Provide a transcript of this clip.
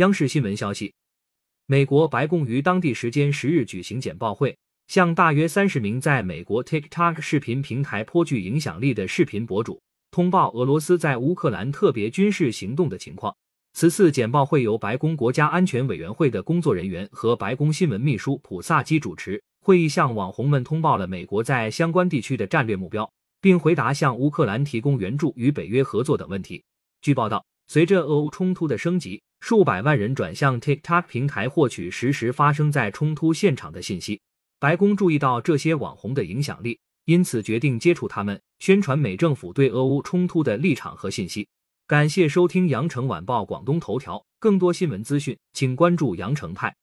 央视新闻消息，美国白宫于当地时间十日举行简报会，向大约三十名在美国 TikTok 视频平台颇具影响力的视频博主通报俄罗斯在乌克兰特别军事行动的情况。此次简报会由白宫国家安全委员会的工作人员和白宫新闻秘书普萨基主持。会议向网红们通报了美国在相关地区的战略目标，并回答向乌克兰提供援助与北约合作等问题。据报道，随着俄乌冲突的升级。数百万人转向 TikTok 平台获取实时发生在冲突现场的信息。白宫注意到这些网红的影响力，因此决定接触他们，宣传美政府对俄乌冲突的立场和信息。感谢收听羊城晚报广东头条，更多新闻资讯，请关注羊城派。